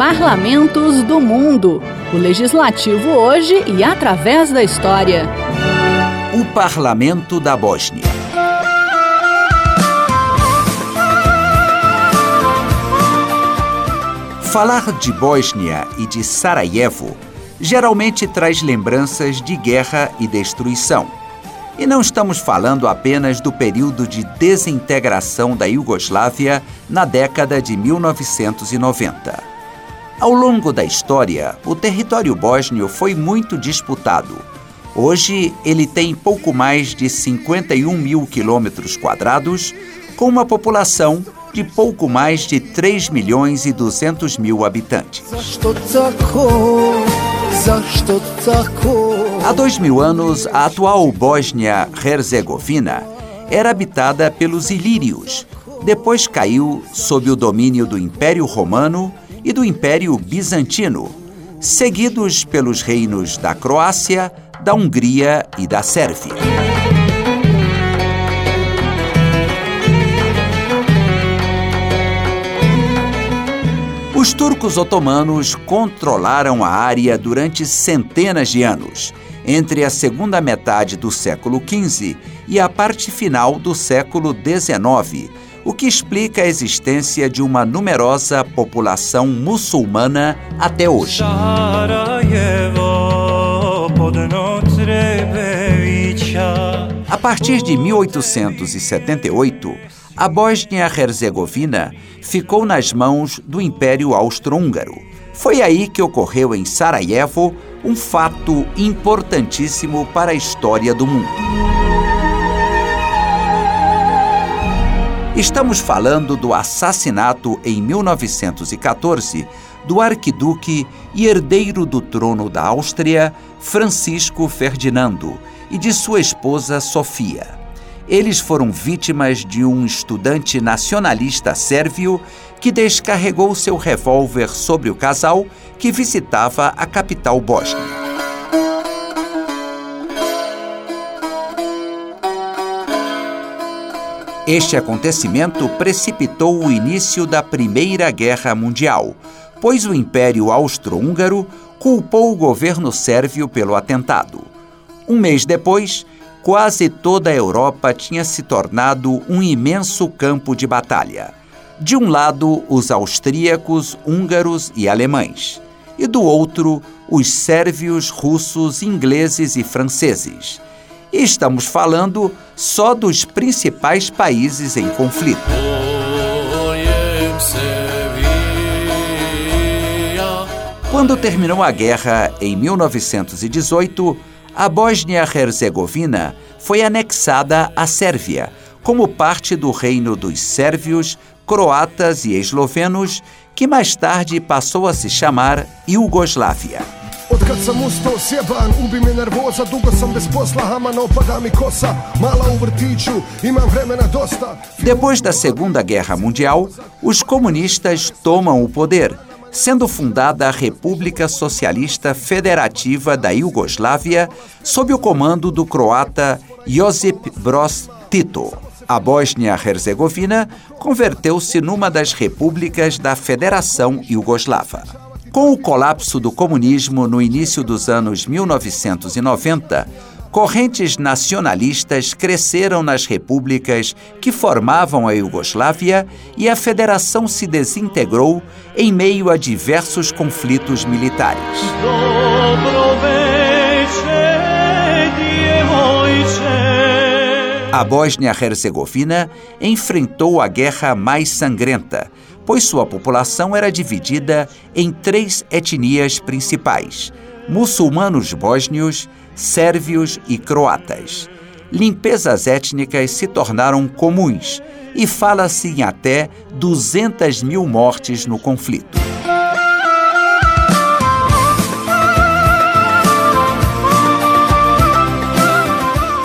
Parlamentos do Mundo. O legislativo hoje e através da história. O Parlamento da Bósnia. Falar de Bósnia e de Sarajevo geralmente traz lembranças de guerra e destruição. E não estamos falando apenas do período de desintegração da Iugoslávia na década de 1990. Ao longo da história, o território bósnio foi muito disputado. Hoje, ele tem pouco mais de 51 mil quilômetros quadrados, com uma população de pouco mais de 3 milhões e 200 mil habitantes. Há dois mil anos, a atual Bósnia-Herzegovina era habitada pelos ilírios. Depois caiu sob o domínio do Império Romano e do Império Bizantino, seguidos pelos reinos da Croácia, da Hungria e da Sérvia. Os turcos otomanos controlaram a área durante centenas de anos, entre a segunda metade do século XV e a parte final do século XIX, o que explica a existência de uma numerosa população muçulmana até hoje. A partir de 1878, a Bósnia-Herzegovina ficou nas mãos do Império Austro-Húngaro. Foi aí que ocorreu em Sarajevo um fato importantíssimo para a história do mundo. Estamos falando do assassinato em 1914 do arquiduque e herdeiro do trono da Áustria, Francisco Ferdinando, e de sua esposa Sofia. Eles foram vítimas de um estudante nacionalista sérvio que descarregou seu revólver sobre o casal que visitava a capital bósnia. Este acontecimento precipitou o início da Primeira Guerra Mundial, pois o Império Austro-Húngaro culpou o governo sérvio pelo atentado. Um mês depois, quase toda a Europa tinha se tornado um imenso campo de batalha. De um lado, os austríacos, húngaros e alemães, e do outro, os sérvios, russos, ingleses e franceses. E estamos falando só dos principais países em conflito. Quando terminou a guerra em 1918, a Bósnia-Herzegovina foi anexada à Sérvia, como parte do reino dos sérvios, croatas e eslovenos, que mais tarde passou a se chamar Iugoslávia. Depois da Segunda Guerra Mundial, os comunistas tomam o poder sendo fundada a República Socialista Federativa da Iugoslávia sob o comando do croata Josip Broz Tito. A Bósnia-Herzegovina converteu-se numa das repúblicas da Federação Iugoslava. Com o colapso do comunismo no início dos anos 1990, correntes nacionalistas cresceram nas repúblicas que formavam a Iugoslávia e a federação se desintegrou em meio a diversos conflitos militares. A Bósnia-Herzegovina enfrentou a guerra mais sangrenta, pois sua população era dividida em três etnias principais: muçulmanos bósnios, sérvios e croatas. Limpezas étnicas se tornaram comuns e fala-se em até 200 mil mortes no conflito.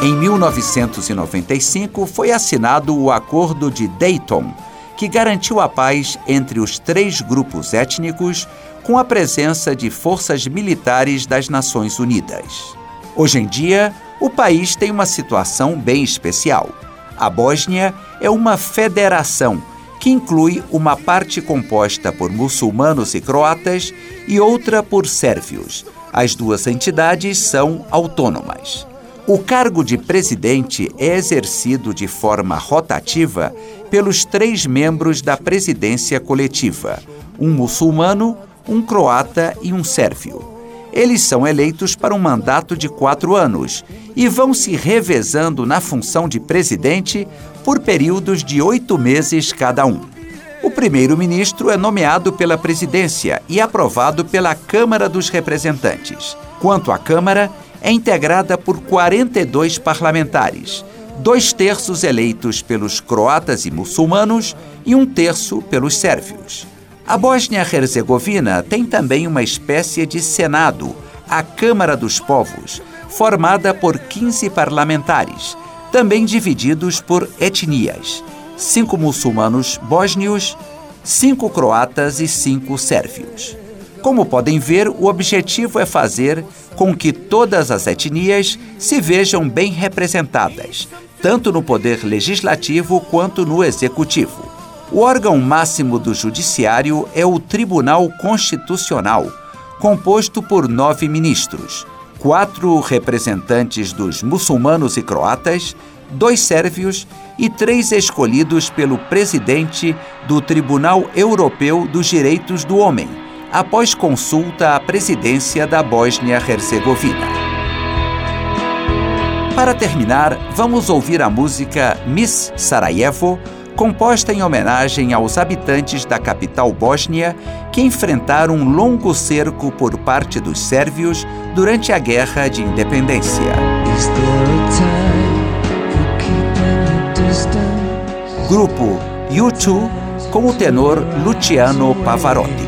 Em 1995 foi assinado o Acordo de Dayton, que garantiu a paz entre os três grupos étnicos com a presença de forças militares das Nações Unidas. Hoje em dia, o país tem uma situação bem especial. A Bósnia é uma federação que inclui uma parte composta por muçulmanos e croatas e outra por sérvios. As duas entidades são autônomas. O cargo de presidente é exercido de forma rotativa pelos três membros da presidência coletiva: um muçulmano, um croata e um sérvio. Eles são eleitos para um mandato de quatro anos e vão se revezando na função de presidente por períodos de oito meses cada um. O primeiro-ministro é nomeado pela presidência e aprovado pela Câmara dos Representantes. Quanto à Câmara, é integrada por 42 parlamentares, dois terços eleitos pelos croatas e muçulmanos e um terço pelos sérvios. A Bósnia-Herzegovina tem também uma espécie de Senado, a Câmara dos Povos, formada por 15 parlamentares, também divididos por etnias: cinco muçulmanos bósnios, cinco croatas e cinco sérvios. Como podem ver, o objetivo é fazer com que todas as etnias se vejam bem representadas, tanto no poder legislativo quanto no executivo. O órgão máximo do Judiciário é o Tribunal Constitucional, composto por nove ministros, quatro representantes dos muçulmanos e croatas, dois sérvios e três escolhidos pelo presidente do Tribunal Europeu dos Direitos do Homem, após consulta à presidência da Bósnia-Herzegovina. Para terminar, vamos ouvir a música Miss Sarajevo composta em homenagem aos habitantes da capital bósnia que enfrentaram um longo cerco por parte dos sérvios durante a Guerra de Independência. Grupo U2 com o tenor Luciano Pavarotti.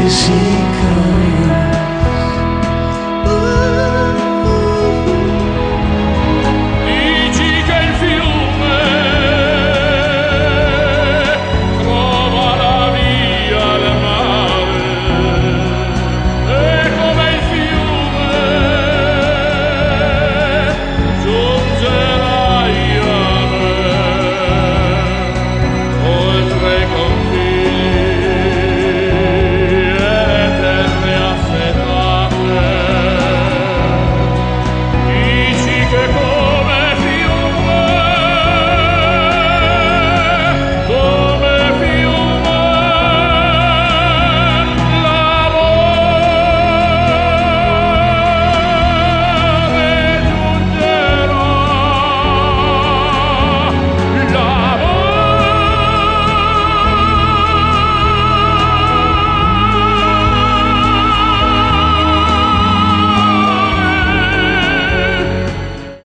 Is he coming?